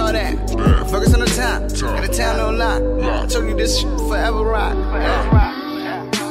all that. Focus on the time. Got a town no lie. I told you this shit forever rock.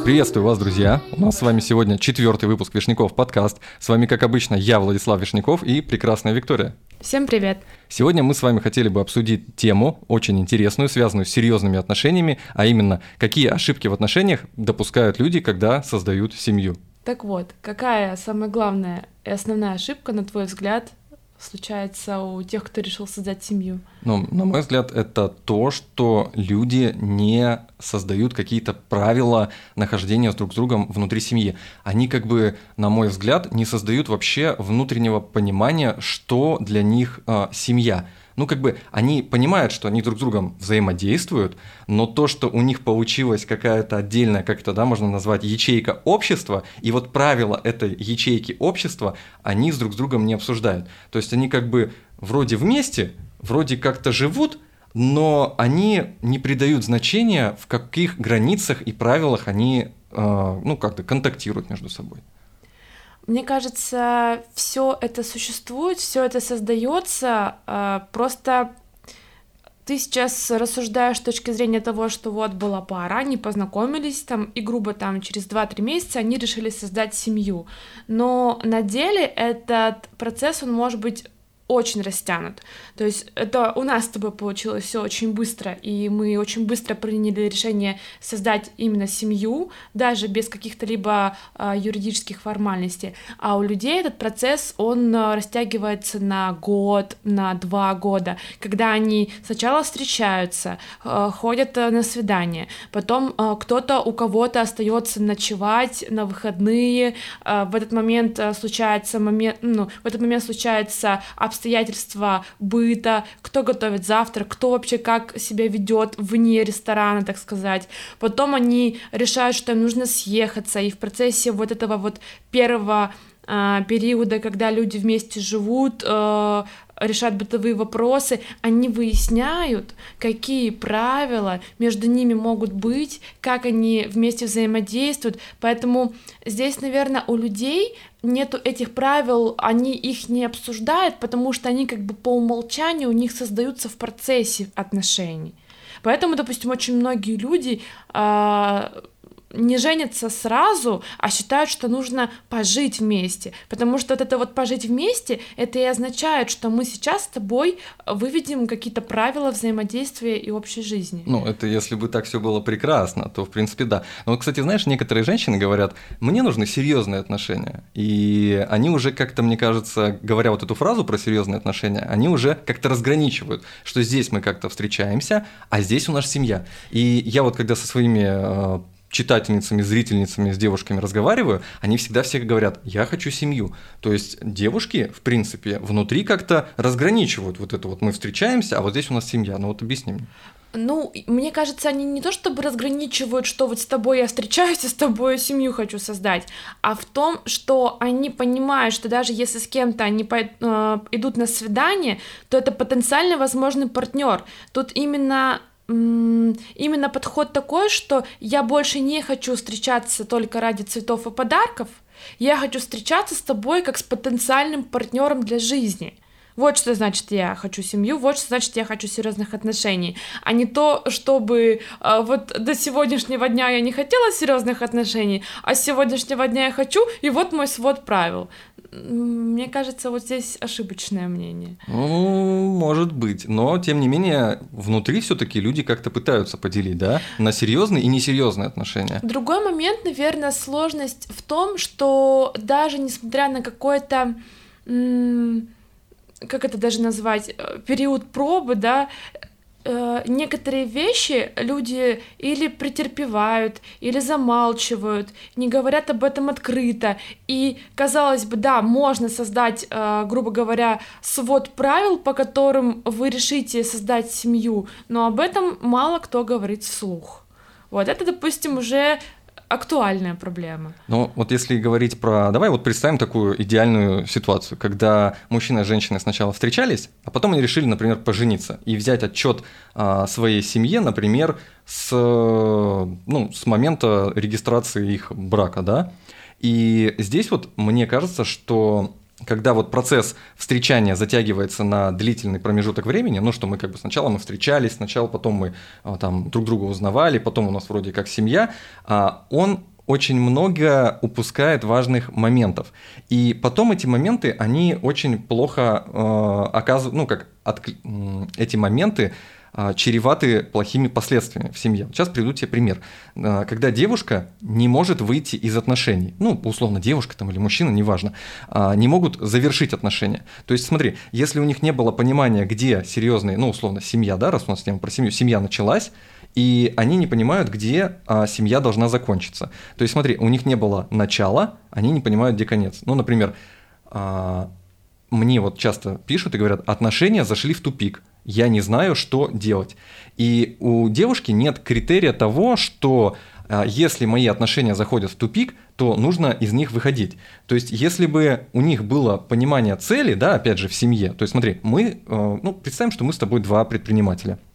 Приветствую вас, друзья! У нас с вами сегодня четвертый выпуск Вишняков подкаст. С вами, как обычно, я, Владислав Вишняков и прекрасная Виктория. Всем привет! Сегодня мы с вами хотели бы обсудить тему, очень интересную, связанную с серьезными отношениями, а именно, какие ошибки в отношениях допускают люди, когда создают семью. Так вот, какая самая главная и основная ошибка, на твой взгляд, случается у тех, кто решил создать семью? Ну, на мой взгляд, это то, что люди не создают какие-то правила нахождения друг с другом внутри семьи. Они как бы, на мой взгляд, не создают вообще внутреннего понимания, что для них э, семья ну, как бы они понимают, что они друг с другом взаимодействуют, но то, что у них получилась какая-то отдельная, как это, да, можно назвать, ячейка общества, и вот правила этой ячейки общества, они с друг с другом не обсуждают. То есть они как бы вроде вместе, вроде как-то живут, но они не придают значения, в каких границах и правилах они, э, ну, как-то контактируют между собой. Мне кажется, все это существует, все это создается, а, просто ты сейчас рассуждаешь с точки зрения того, что вот была пара, они познакомились там, и грубо там через 2-3 месяца они решили создать семью. Но на деле этот процесс, он может быть очень растянут. То есть это у нас с тобой получилось все очень быстро, и мы очень быстро приняли решение создать именно семью, даже без каких-то либо э, юридических формальностей. А у людей этот процесс, он э, растягивается на год, на два года, когда они сначала встречаются, э, ходят на свидание, потом э, кто-то у кого-то остается ночевать на выходные, э, в этот момент случается момент, ну, в этот момент случается обстоятельства обстоятельства быта, кто готовит завтрак, кто вообще как себя ведет вне ресторана, так сказать. Потом они решают, что им нужно съехаться, и в процессе вот этого вот первого э, периода, когда люди вместе живут, э, решают бытовые вопросы, они выясняют, какие правила между ними могут быть, как они вместе взаимодействуют. Поэтому здесь, наверное, у людей нету этих правил, они их не обсуждают, потому что они как бы по умолчанию у них создаются в процессе отношений. Поэтому, допустим, очень многие люди э, не женятся сразу, а считают, что нужно пожить вместе. Потому что вот это вот пожить вместе, это и означает, что мы сейчас с тобой выведем какие-то правила взаимодействия и общей жизни. Ну, это если бы так все было прекрасно, то в принципе да. Но, кстати, знаешь, некоторые женщины говорят, мне нужны серьезные отношения. И они уже как-то, мне кажется, говоря вот эту фразу про серьезные отношения, они уже как-то разграничивают, что здесь мы как-то встречаемся, а здесь у нас семья. И я вот когда со своими э, читательницами, зрительницами, с девушками разговариваю, они всегда все говорят, я хочу семью. То есть девушки, в принципе, внутри как-то разграничивают вот это вот мы встречаемся, а вот здесь у нас семья. Ну вот объясни мне. Ну, мне кажется, они не то чтобы разграничивают, что вот с тобой я встречаюсь, и с тобой семью хочу создать, а в том, что они понимают, что даже если с кем-то они по, э, идут на свидание, то это потенциально возможный партнер. Тут именно именно подход такой, что я больше не хочу встречаться только ради цветов и подарков, я хочу встречаться с тобой как с потенциальным партнером для жизни. Вот что значит я хочу семью, вот что значит я хочу серьезных отношений, а не то, чтобы э, вот до сегодняшнего дня я не хотела серьезных отношений, а с сегодняшнего дня я хочу, и вот мой свод правил. Мне кажется, вот здесь ошибочное мнение. Ну, может быть. Но, тем не менее, внутри все-таки люди как-то пытаются поделить, да, на серьезные и несерьезные отношения. Другой момент, наверное, сложность в том, что даже несмотря на какой-то как это даже назвать, э, период пробы, да, э, некоторые вещи люди или претерпевают, или замалчивают, не говорят об этом открыто. И, казалось бы, да, можно создать, э, грубо говоря, свод правил, по которым вы решите создать семью, но об этом мало кто говорит вслух. Вот это, допустим, уже актуальная проблема. Ну, вот если говорить про... Давай вот представим такую идеальную ситуацию, когда мужчина и женщина сначала встречались, а потом они решили, например, пожениться и взять отчет о своей семье, например, с, ну, с момента регистрации их брака, да. И здесь вот мне кажется, что когда вот процесс встречания затягивается на длительный промежуток времени, ну что мы как бы сначала мы встречались, сначала потом мы а, там друг друга узнавали, потом у нас вроде как семья, а, он очень много упускает важных моментов. И потом эти моменты, они очень плохо э, оказывают, ну как от, эти моменты а, чреваты плохими последствиями в семье. Сейчас приведу тебе пример. А, когда девушка не может выйти из отношений, ну, условно, девушка там или мужчина, неважно, а, не могут завершить отношения. То есть, смотри, если у них не было понимания, где серьезные, ну, условно, семья, да, раз у нас тема про семью, семья началась, и они не понимают, где а, семья должна закончиться. То есть, смотри, у них не было начала, они не понимают, где конец. Ну, например, а, мне вот часто пишут и говорят, отношения зашли в тупик я не знаю, что делать. И у девушки нет критерия того, что а, если мои отношения заходят в тупик, то нужно из них выходить. То есть, если бы у них было понимание цели, да, опять же, в семье, то есть, смотри, мы, э, ну, представим, что мы с тобой два предпринимателя –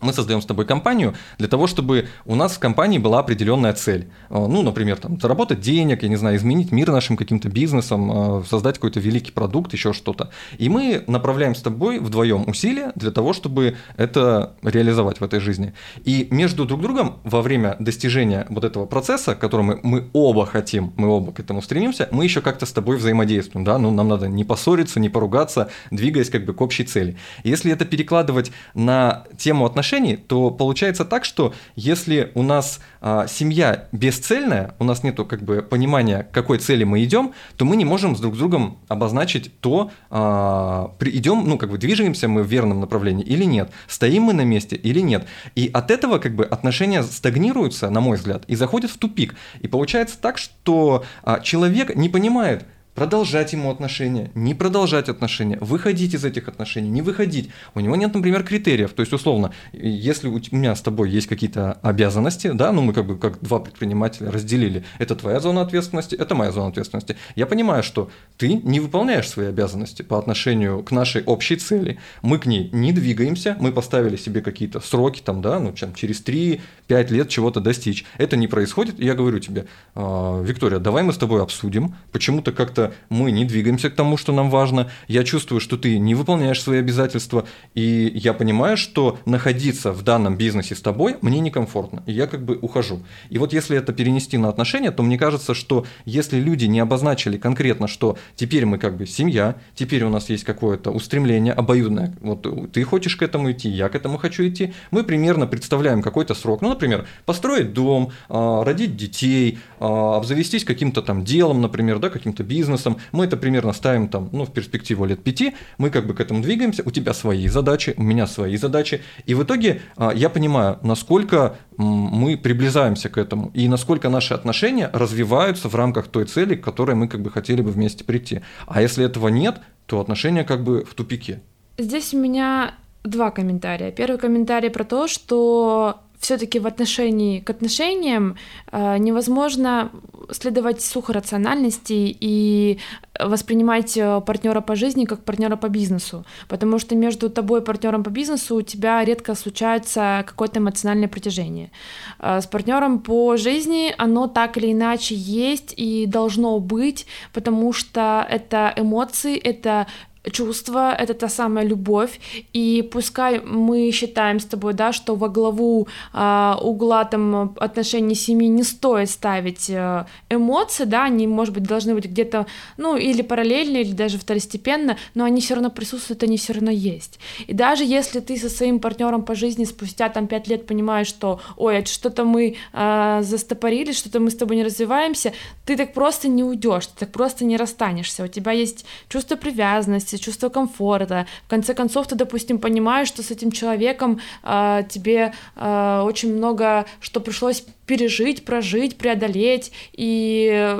мы создаем с тобой компанию для того, чтобы у нас в компании была определенная цель. Э, ну, например, там, заработать денег, я не знаю, изменить мир нашим каким-то бизнесом, э, создать какой-то великий продукт, еще что-то. И мы направляем с тобой вдвоем усилия для того, чтобы это реализовать в этой жизни. И между друг другом во время достижения вот этого процесса, который мы, мы оба хотим, мы оба к этому стремимся, мы еще как-то с тобой взаимодействуем, да, ну, нам надо не поссориться, не поругаться, двигаясь как бы к общей цели. Если это перекладывать на тему отношений, отношений, то получается так, что если у нас а, семья бесцельная, у нас нету как бы понимания, к какой цели мы идем, то мы не можем с друг с другом обозначить то, а, идем, ну как бы движемся мы в верном направлении или нет, стоим мы на месте или нет. И от этого как бы отношения стагнируются, на мой взгляд, и заходят в тупик. И получается так, что а, человек не понимает, продолжать ему отношения, не продолжать отношения, выходить из этих отношений, не выходить. У него нет, например, критериев. То есть, условно, если у меня с тобой есть какие-то обязанности, да, ну мы как бы как два предпринимателя разделили, это твоя зона ответственности, это моя зона ответственности. Я понимаю, что ты не выполняешь свои обязанности по отношению к нашей общей цели. Мы к ней не двигаемся, мы поставили себе какие-то сроки, там, да, ну, чем, через 3-5 лет чего-то достичь. Это не происходит, я говорю тебе, «А, Виктория, давай мы с тобой обсудим, почему-то как-то мы не двигаемся к тому, что нам важно, я чувствую, что ты не выполняешь свои обязательства, и я понимаю, что находиться в данном бизнесе с тобой мне некомфортно, и я как бы ухожу. И вот если это перенести на отношения, то мне кажется, что если люди не обозначили конкретно, что теперь мы как бы семья, теперь у нас есть какое-то устремление обоюдное, вот ты хочешь к этому идти, я к этому хочу идти, мы примерно представляем какой-то срок, ну, например, построить дом, а, родить детей, а, обзавестись каким-то там делом, например, да, каким-то бизнесом, бизнесом, мы это примерно ставим там, ну, в перспективу лет пяти, мы как бы к этому двигаемся, у тебя свои задачи, у меня свои задачи, и в итоге а, я понимаю, насколько мы приближаемся к этому, и насколько наши отношения развиваются в рамках той цели, к которой мы как бы хотели бы вместе прийти. А если этого нет, то отношения как бы в тупике. Здесь у меня два комментария. Первый комментарий про то, что все-таки в отношении к отношениям э, невозможно следовать сухорациональности и воспринимать э, партнера по жизни как партнера по бизнесу, потому что между тобой и партнером по бизнесу у тебя редко случается какое-то эмоциональное притяжение. Э, с партнером по жизни оно так или иначе есть и должно быть, потому что это эмоции, это чувство, это та самая любовь, и пускай мы считаем с тобой, да, что во главу э, угла там отношений семьи не стоит ставить э, эмоции, да, они, может быть, должны быть где-то, ну, или параллельно, или даже второстепенно, но они все равно присутствуют, они все равно есть. И даже если ты со своим партнером по жизни спустя там пять лет понимаешь, что, ой, что-то мы э, застопорили, что-то мы с тобой не развиваемся, ты так просто не уйдешь, ты так просто не расстанешься, у тебя есть чувство привязанности, безопасности, чувство комфорта. В конце концов, ты, допустим, понимаешь, что с этим человеком э, тебе э, очень много что пришлось пережить, прожить, преодолеть, и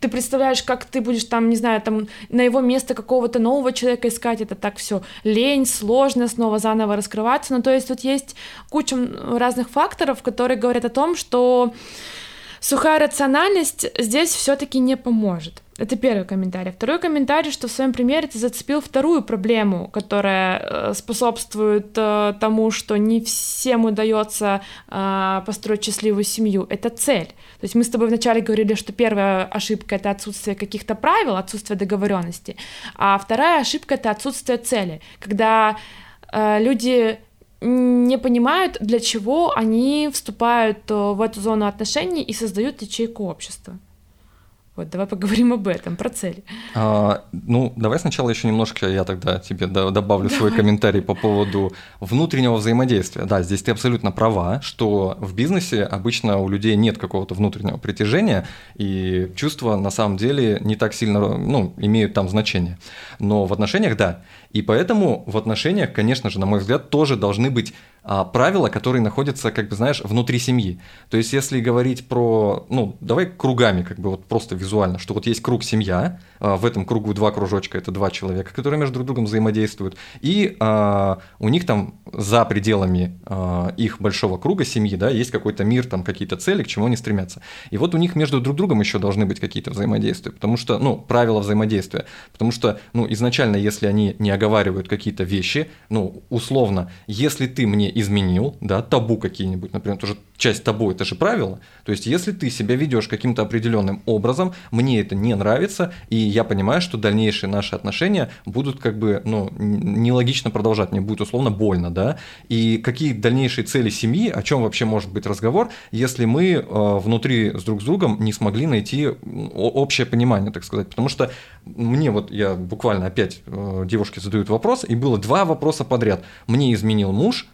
ты представляешь, как ты будешь там, не знаю, там на его место какого-то нового человека искать, это так все лень, сложно снова заново раскрываться. Ну, то есть тут есть куча разных факторов, которые говорят о том, что сухая рациональность здесь все-таки не поможет. Это первый комментарий. Второй комментарий, что в своем примере ты зацепил вторую проблему, которая э, способствует э, тому, что не всем удается э, построить счастливую семью. Это цель. То есть мы с тобой вначале говорили, что первая ошибка это отсутствие каких-то правил, отсутствие договоренности, а вторая ошибка это отсутствие цели, когда люди не понимают, для чего они вступают в эту зону отношений и создают ячейку общества. Вот, давай поговорим об этом, про цели. А, ну, давай сначала еще немножко я тогда тебе добавлю давай. свой комментарий по поводу внутреннего взаимодействия. Да, здесь ты абсолютно права, что в бизнесе обычно у людей нет какого-то внутреннего притяжения, и чувства на самом деле не так сильно ну, имеют там значение. Но в отношениях да. И поэтому в отношениях, конечно же, на мой взгляд, тоже должны быть а, правила, которые находятся, как бы, знаешь, внутри семьи. То есть, если говорить про, ну, давай кругами, как бы вот просто визуально, что вот есть круг семья, в этом кругу два кружочка, это два человека, которые между друг другом взаимодействуют, и а, у них там за пределами а, их большого круга семьи, да, есть какой-то мир, там какие-то цели, к чему они стремятся. И вот у них между друг другом еще должны быть какие-то взаимодействия, потому что, ну, правила взаимодействия, потому что, ну, изначально, если они не оговаривают какие-то вещи, ну, условно, если ты мне изменил, да, табу какие-нибудь, например, тоже часть табу, это же правило. То есть, если ты себя ведешь каким-то определенным образом, мне это не нравится, и я понимаю, что дальнейшие наши отношения будут как бы, ну, нелогично продолжать, мне будет условно больно, да, и какие дальнейшие цели семьи, о чем вообще может быть разговор, если мы э, внутри с друг с другом не смогли найти общее понимание, так сказать, потому что мне вот, я буквально опять, э, девушки задают вопрос, и было два вопроса подряд. Мне изменил муж,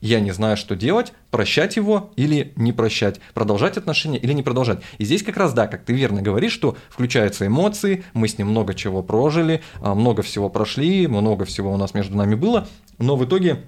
я не знаю, что делать, прощать его или не прощать, продолжать отношения или не продолжать. И здесь как раз, да, как ты верно говоришь, что включаются эмоции, мы с ним много чего прожили, а, много всего прошли, много всего у нас между нами было, но в итоге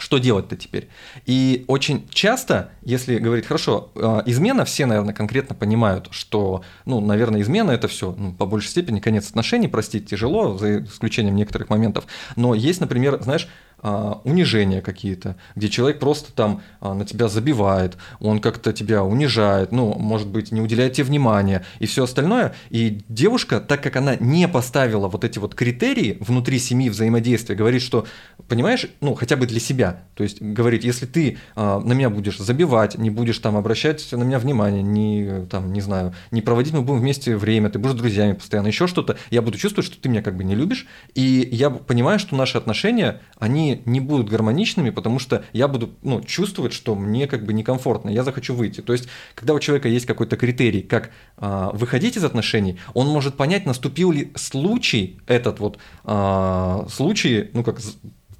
что делать-то теперь? И очень часто, если говорить, хорошо, а, измена, все, наверное, конкретно понимают, что, ну, наверное, измена это все, ну, по большей степени конец отношений, простить тяжело, за исключением некоторых моментов. Но есть, например, знаешь, а, унижения какие-то, где человек просто там а, на тебя забивает, он как-то тебя унижает, ну, может быть, не уделяет тебе внимания и все остальное. И девушка, так как она не поставила вот эти вот критерии внутри семьи взаимодействия, говорит, что, понимаешь, ну, хотя бы для себя, то есть говорит, если ты а, на меня будешь забивать, не будешь там обращать на меня внимание, не, там, не знаю, не проводить, мы будем вместе время, ты будешь друзьями постоянно, еще что-то, я буду чувствовать, что ты меня как бы не любишь, и я понимаю, что наши отношения, они не будут гармоничными, потому что я буду ну, чувствовать, что мне как бы некомфортно, я захочу выйти. То есть, когда у человека есть какой-то критерий, как а, выходить из отношений, он может понять, наступил ли случай, этот вот а, случай, ну как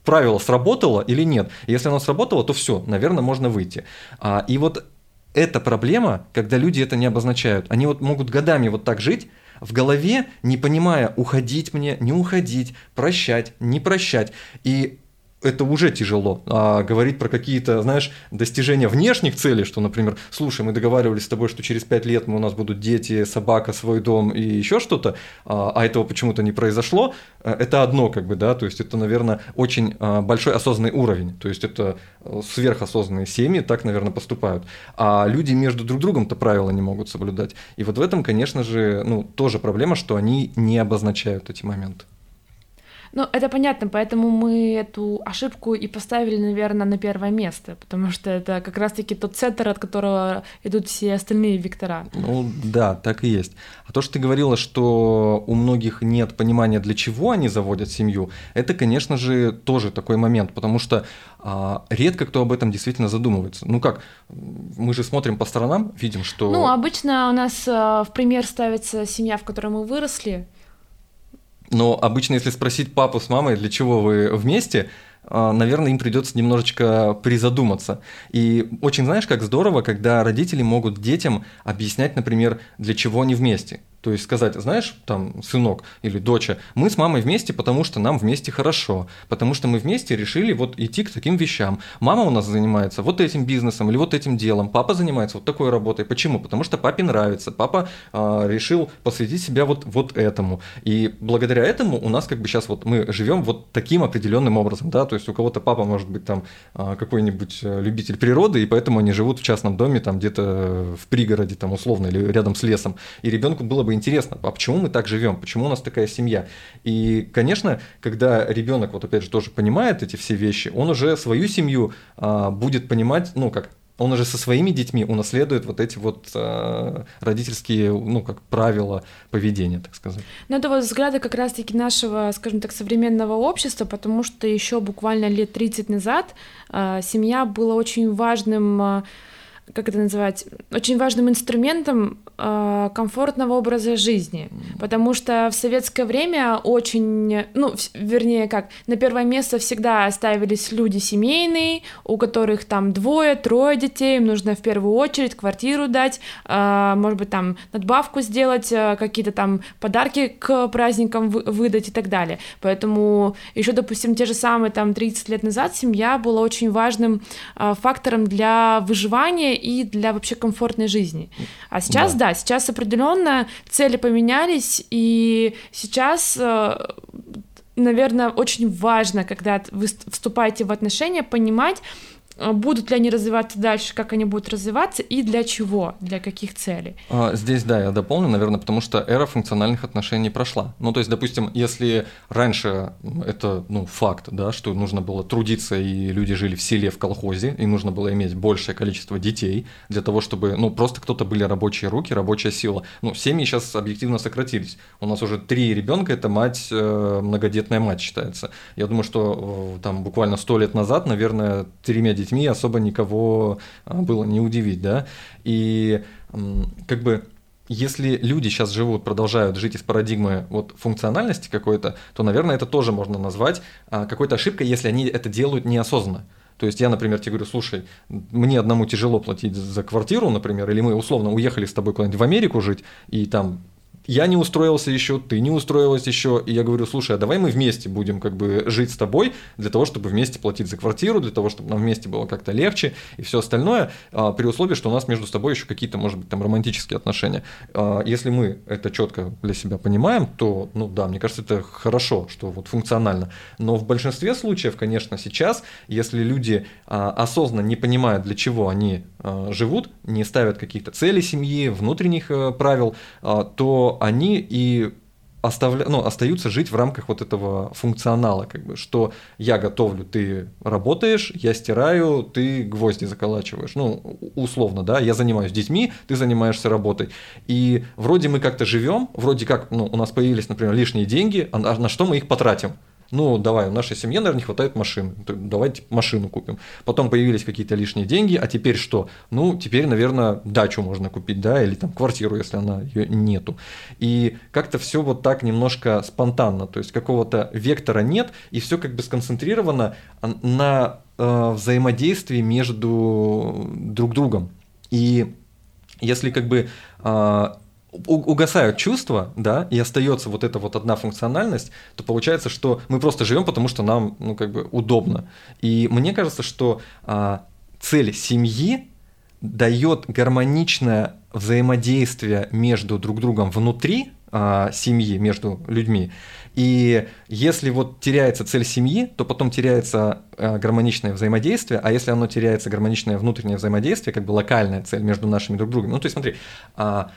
правило сработало или нет. Если оно сработало, то все, наверное, можно выйти. А, и вот эта проблема, когда люди это не обозначают, они вот могут годами вот так жить, в голове, не понимая, уходить мне, не уходить, прощать, не прощать. И это уже тяжело. А говорить про какие-то, знаешь, достижения внешних целей, что, например, слушай, мы договаривались с тобой, что через пять лет мы, у нас будут дети, собака, свой дом и еще что-то, а, а этого почему-то не произошло, э, это одно, как бы, да, то есть это, наверное, очень а, большой осознанный уровень, то есть это э, сверхосознанные семьи так, наверное, поступают. А люди между друг другом-то правила не могут соблюдать. И вот в этом, конечно же, ну, тоже проблема, что они не обозначают эти моменты. Ну, это понятно, поэтому мы эту ошибку и поставили, наверное, на первое место, потому что это как раз-таки тот центр, от которого идут все остальные вектора. Ну, да, так и есть. А то, что ты говорила, что у многих нет понимания, для чего они заводят семью, это, конечно же, тоже такой момент, потому что а, редко кто об этом действительно задумывается. Ну как, мы же смотрим по сторонам, видим, что... Ну, обычно у нас а, в пример ставится семья, в которой мы выросли, но обычно, если спросить папу с мамой, для чего вы вместе, а, наверное, им придется немножечко призадуматься. И очень, знаешь, как здорово, когда родители могут детям объяснять, например, для чего они вместе. То есть сказать, знаешь, там, сынок или доча, мы с мамой вместе, потому что нам вместе хорошо, потому что мы вместе решили вот идти к таким вещам. Мама у нас занимается вот этим бизнесом или вот этим делом, папа занимается вот такой работой. Почему? Потому что папе нравится, папа э, решил посвятить себя вот, вот этому. И благодаря этому у нас как бы сейчас вот мы живем вот таким определенным образом, да, то есть у кого-то папа может быть там э, какой-нибудь любитель природы, и поэтому они живут в частном доме там где-то в пригороде там условно или рядом с лесом. И ребенку было бы бы интересно, а почему мы так живем, почему у нас такая семья. И, конечно, когда ребенок, вот опять же, тоже понимает эти все вещи, он уже свою семью а, будет понимать, ну, как он уже со своими детьми унаследует вот эти вот э, родительские, ну, как правила поведения, так сказать. Ну, это вот взгляды как раз-таки нашего, скажем так, современного общества, потому что еще буквально лет 30 назад э, семья была очень важным э, как это называть, очень важным инструментом э, комфортного образа жизни, потому что в советское время очень, ну, вернее, как, на первое место всегда ставились люди семейные, у которых там двое, трое детей, им нужно в первую очередь квартиру дать, э, может быть, там надбавку сделать, э, какие-то там подарки к праздникам вы, выдать и так далее. Поэтому еще, допустим, те же самые там 30 лет назад семья была очень важным э, фактором для выживания и для вообще комфортной жизни. А сейчас, да, да сейчас определенно цели поменялись, и сейчас э, наверное, очень важно, когда вы вступаете в отношения, понимать, будут ли они развиваться дальше, как они будут развиваться и для чего, для каких целей. А, здесь, да, я дополню, наверное, потому что эра функциональных отношений прошла. Ну, то есть, допустим, если раньше это, ну, факт, да, что нужно было трудиться, и люди жили в селе, в колхозе, и нужно было иметь большее количество детей для того, чтобы, ну, просто кто-то были рабочие руки, рабочая сила. Ну, семьи сейчас объективно сократились. У нас уже три ребенка, это мать, э, многодетная мать считается. Я думаю, что э, там буквально сто лет назад, наверное, тремя детьми детьми особо никого а, было не удивить, да, и как бы если люди сейчас живут, продолжают жить из парадигмы вот функциональности какой-то, то, наверное, это тоже можно назвать а, какой-то ошибкой, если они это делают неосознанно. То есть я, например, тебе говорю, слушай, мне одному тяжело платить за квартиру, например, или мы условно уехали с тобой куда-нибудь в Америку жить, и там я не устроился еще, ты не устроилась еще, и я говорю, слушай, а давай мы вместе будем как бы жить с тобой для того, чтобы вместе платить за квартиру, для того, чтобы нам вместе было как-то легче и все остальное, а, при условии, что у нас между собой еще какие-то, может быть, там романтические отношения. А, если мы это четко для себя понимаем, то, ну да, мне кажется, это хорошо, что вот функционально. Но в большинстве случаев, конечно, сейчас, если люди а, осознанно не понимают, для чего они живут, не ставят каких-то целей семьи, внутренних э, правил, то они и оставля... ну, остаются жить в рамках вот этого функционала, как бы, что я готовлю, ты работаешь, я стираю, ты гвозди заколачиваешь, ну, условно, да, я занимаюсь детьми, ты занимаешься работой. И вроде мы как-то живем, вроде как, ну, у нас появились, например, лишние деньги, а на что мы их потратим? Ну, давай, в нашей семье, наверное, не хватает машин, давайте машину купим. Потом появились какие-то лишние деньги, а теперь что? Ну, теперь, наверное, дачу можно купить, да, или там квартиру, если она ее нету. И как-то все вот так немножко спонтанно, то есть какого-то вектора нет, и все как бы сконцентрировано на э, взаимодействии между друг другом. И если как бы э, угасают чувства, да, и остается вот эта вот одна функциональность, то получается, что мы просто живем, потому что нам, ну, как бы удобно. И мне кажется, что а, цель семьи дает гармоничное взаимодействие между друг другом внутри а, семьи, между людьми. И если вот теряется цель семьи, то потом теряется а, гармоничное взаимодействие, а если оно теряется гармоничное внутреннее взаимодействие, как бы локальная цель между нашими друг другом, ну то есть смотри, а,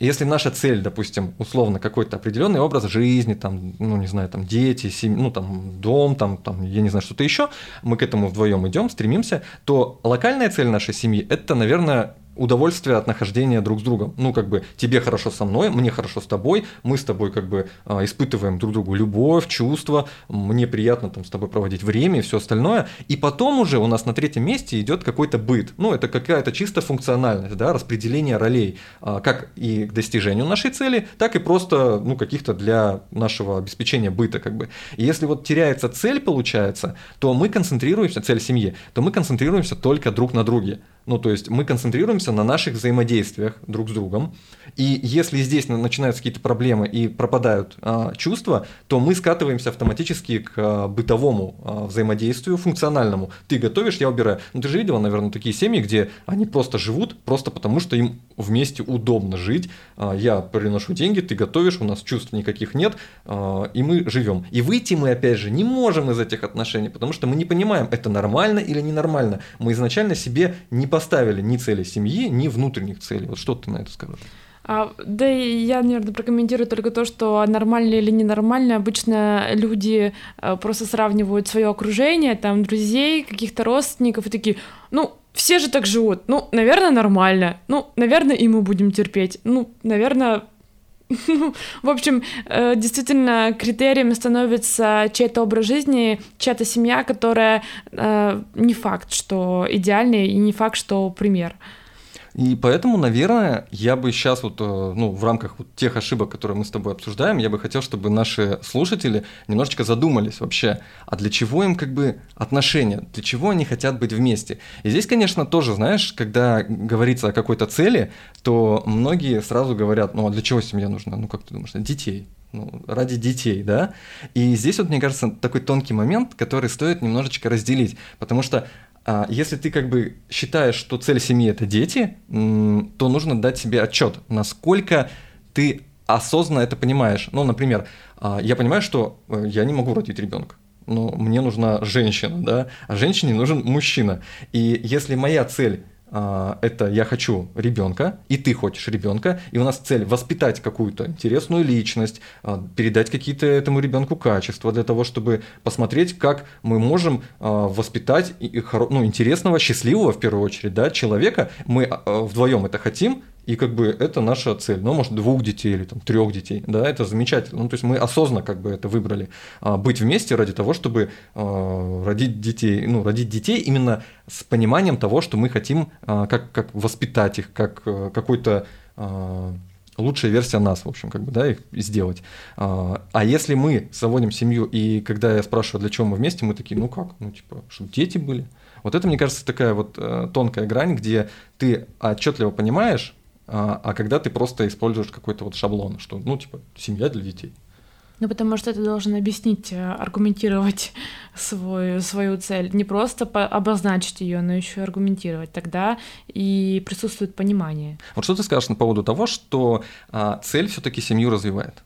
если наша цель, допустим, условно какой-то определенный образ жизни, там, ну не знаю, там дети, семья, ну там дом, там, там, я не знаю, что-то еще, мы к этому вдвоем идем, стремимся, то локальная цель нашей семьи это, наверное, удовольствие от нахождения друг с другом. Ну, как бы тебе хорошо со мной, мне хорошо с тобой, мы с тобой как бы а, испытываем друг другу любовь, чувства, мне приятно там с тобой проводить время и все остальное. И потом уже у нас на третьем месте идет какой-то быт. Ну, это какая-то чисто функциональность, да, распределение ролей, а, как и к достижению нашей цели, так и просто, ну, каких-то для нашего обеспечения быта, как бы. И если вот теряется цель, получается, то мы концентрируемся, цель семьи, то мы концентрируемся только друг на друге. Ну, то есть мы концентрируемся на наших взаимодействиях друг с другом. И если здесь начинаются какие-то проблемы и пропадают а, чувства, то мы скатываемся автоматически к а, бытовому а, взаимодействию, функциональному. Ты готовишь, я убираю. Ну, ты же видела, наверное, такие семьи, где они просто живут, просто потому что им вместе удобно жить. А, я приношу деньги, ты готовишь, у нас чувств никаких нет, а, и мы живем. И выйти мы, опять же, не можем из этих отношений, потому что мы не понимаем, это нормально или ненормально. Мы изначально себе не поставили ни цели семьи, ни внутренних целей. Вот что ты на это скажешь? А, да я, наверное, прокомментирую только то, что нормально или ненормально. Обычно люди а, просто сравнивают свое окружение, там, друзей, каких-то родственников и такие, ну, все же так живут, ну, наверное, нормально, ну, наверное, и мы будем терпеть, ну, наверное, ну, в общем, э, действительно, критерием становится чей-то образ жизни, чья-то семья, которая э, не факт, что идеальный, и не факт, что пример. И поэтому, наверное, я бы сейчас вот, э, ну, в рамках вот тех ошибок, которые мы с тобой обсуждаем, я бы хотел, чтобы наши слушатели немножечко задумались вообще, а для чего им как бы отношения, для чего они хотят быть вместе. И здесь, конечно, тоже, знаешь, когда говорится о какой-то цели, то многие сразу говорят, ну, а для чего семья нужна? Ну, как ты думаешь, детей, ну, ради детей, да? И здесь вот, мне кажется, такой тонкий момент, который стоит немножечко разделить, потому что если ты как бы считаешь, что цель семьи это дети, то нужно дать себе отчет, насколько ты осознанно это понимаешь. Ну, например, а, я понимаю, что э, я не могу родить ребенка но мне нужна женщина, да, а женщине нужен мужчина. И если моя цель а, это я хочу ребенка, и ты хочешь ребенка, и у нас цель воспитать какую-то интересную личность, а, передать какие-то этому ребенку качества для того, чтобы посмотреть, как мы можем а, воспитать ну, интересного, счастливого в первую очередь, да, человека. Мы вдвоем это хотим, и как бы это наша цель. Ну, может, двух детей или там трех детей. Да, это замечательно. Ну, то есть мы осознанно как бы это выбрали. А, быть вместе ради того, чтобы а, родить детей, ну, родить детей именно с пониманием того, что мы хотим, а, как, как воспитать их, как а, какой-то а, лучшая версия нас, в общем, как бы, да, их сделать. А, а если мы заводим семью, и когда я спрашиваю, для чего мы вместе, мы такие, ну как, ну типа, чтобы дети были. Вот это, мне кажется, такая вот э, тонкая грань, где ты отчетливо понимаешь, а, а когда ты просто используешь какой-то вот шаблон, что, ну, типа, семья для детей. Ну, потому что ты должен объяснить, э, аргументировать свою, свою цель. Не просто обозначить ее, но еще и аргументировать. Тогда и присутствует понимание. Вот что ты скажешь по поводу того, что а, цель все-таки семью развивает?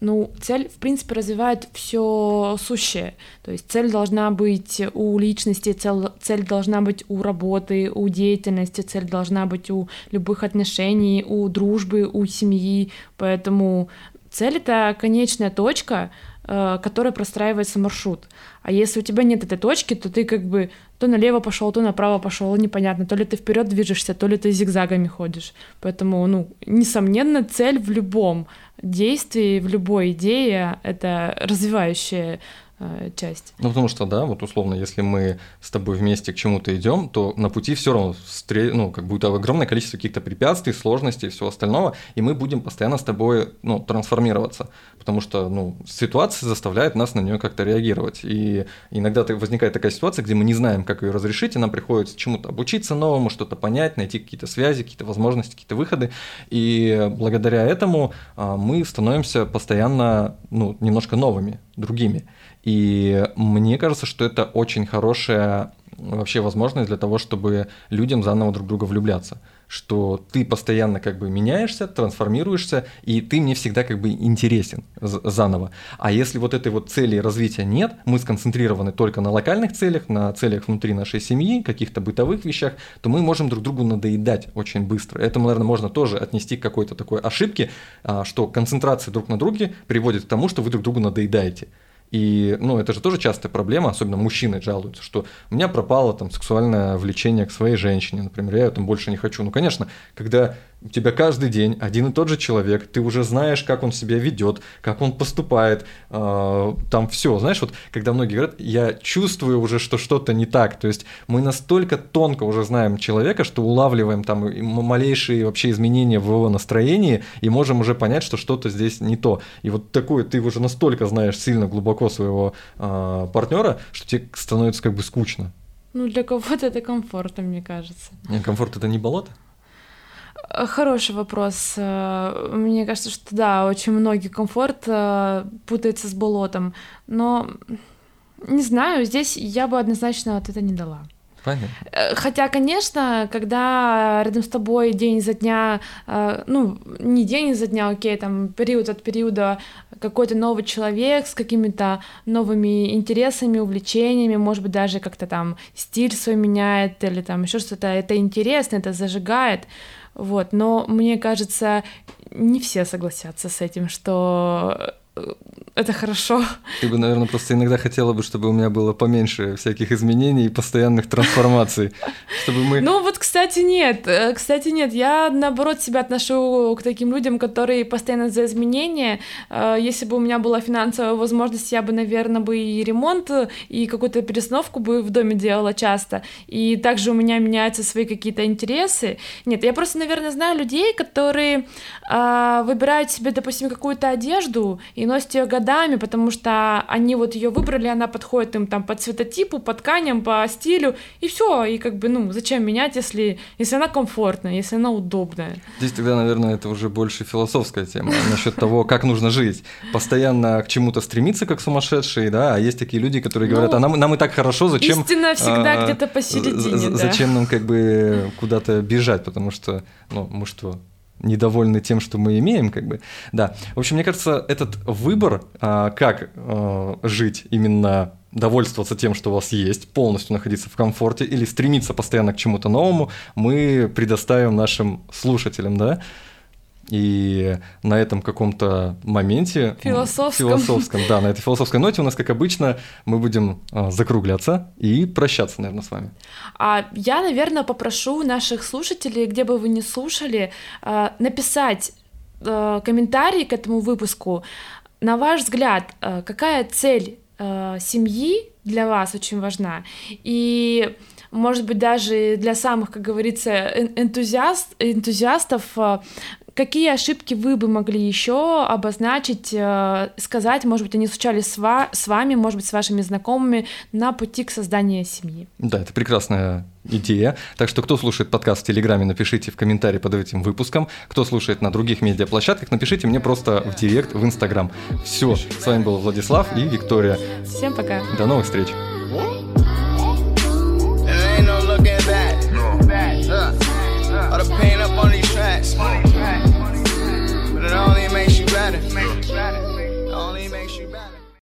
Ну, цель, в принципе, развивает все сущее. То есть цель должна быть у личности, цель, цель должна быть у работы, у деятельности, цель должна быть у любых отношений, у дружбы, у семьи. Поэтому цель — это конечная точка, э, которая простраивается маршрут. А если у тебя нет этой точки, то ты как бы то налево пошел, то направо пошел, непонятно, то ли ты вперед движешься, то ли ты зигзагами ходишь. Поэтому, ну, несомненно, цель в любом действий, в любой идее — это развивающая часть. Ну, потому что, да, вот условно, если мы с тобой вместе к чему-то идем, то на пути все равно встр... ну, как будет огромное количество каких-то препятствий, сложностей и всего остального, и мы будем постоянно с тобой ну, трансформироваться, потому что ну, ситуация заставляет нас на нее как-то реагировать. И иногда возникает такая ситуация, где мы не знаем, как ее разрешить, и нам приходится чему-то обучиться новому, что-то понять, найти какие-то связи, какие-то возможности, какие-то выходы. И благодаря этому а, мы становимся постоянно ну, немножко новыми, другими. И мне кажется, что это очень хорошая вообще возможность для того, чтобы людям заново друг друга влюбляться. Что ты постоянно как бы меняешься, трансформируешься, и ты мне всегда как бы интересен заново. А если вот этой вот цели развития нет, мы сконцентрированы только на локальных целях, на целях внутри нашей семьи, каких-то бытовых вещах, то мы можем друг другу надоедать очень быстро. Это, наверное, можно тоже отнести к какой-то такой ошибке, а, что концентрация друг на друге приводит к тому, что вы друг другу надоедаете. И, ну, это же тоже частая проблема, особенно мужчины жалуются, что у меня пропало там сексуальное влечение к своей женщине, например, я ее там больше не хочу. Ну, конечно, когда у тебя каждый день один и тот же человек, ты уже знаешь, как он себя ведет, как он поступает, э, там все, знаешь, вот когда многие говорят, я чувствую уже, что что-то не так, то есть мы настолько тонко уже знаем человека, что улавливаем там малейшие вообще изменения в его настроении и можем уже понять, что что-то здесь не то. И вот такое ты уже настолько знаешь сильно глубоко своего э, партнера, что тебе становится как бы скучно. Ну, для кого-то это комфортно, мне кажется. Комфорт это не болото? Э, хороший вопрос. Э, мне кажется, что да, очень многие комфорт путается с болотом. Но не знаю, здесь я бы однозначно ответа не дала. Понятно. Хотя, конечно, когда рядом с тобой день за дня, ну, не день за дня, окей, там, период от периода какой-то новый человек с какими-то новыми интересами, увлечениями, может быть, даже как-то там стиль свой меняет или там еще что-то, это интересно, это зажигает, Вот, но мне кажется, не все согласятся с этим, что это хорошо. Ты бы, наверное, просто иногда хотела бы, чтобы у меня было поменьше всяких изменений и постоянных трансформаций, чтобы мы... Ну вот, кстати, нет, э, кстати, нет, я, наоборот, себя отношу к таким людям, которые постоянно за изменения. Э, если бы у меня была финансовая возможность, я бы, наверное, бы и ремонт, и какую-то перестановку бы в доме делала часто, и также у меня меняются свои какие-то интересы. Нет, я просто, наверное, знаю людей, которые э, выбирают себе, допустим, какую-то одежду и носят ее годами, потому что они вот ее выбрали, она подходит им там по цветотипу, по тканям, по стилю, и все, и как бы, ну, зачем менять, если, если она комфортная, если она удобная. Здесь тогда, наверное, это уже больше философская тема насчет того, как нужно жить. Постоянно к чему-то стремиться, как сумасшедшие, да, а есть такие люди, которые говорят, а нам, нам и так хорошо, зачем... Истина всегда а, где-то посередине. Зачем нам как бы куда-то бежать, потому что, ну, мы что, недовольны тем, что мы имеем, как бы. Да. В общем, мне кажется, этот выбор, а, как а, жить именно довольствоваться тем, что у вас есть, полностью находиться в комфорте или стремиться постоянно к чему-то новому, мы предоставим нашим слушателям, да. И на этом каком-то моменте... Философском. Философском, да, на этой философской ноте у нас, как обычно, мы будем а, закругляться и прощаться, наверное, с вами. А я, наверное, попрошу наших слушателей, где бы вы ни слушали, а, написать а, комментарий к этому выпуску. На ваш взгляд, какая цель семьи для вас очень важна? И может быть, даже для самых, как говорится, энтузиаст, энтузиастов, Какие ошибки вы бы могли еще обозначить, э, сказать, может быть, они случались с, ва- с вами, может быть, с вашими знакомыми на пути к созданию семьи? Да, это прекрасная идея. Так что, кто слушает подкаст в Телеграме, напишите в комментарии под этим выпуском. Кто слушает на других медиаплощадках, напишите мне просто в директ в Инстаграм. Все, с вами был Владислав и Виктория. Всем пока. До новых встреч. What?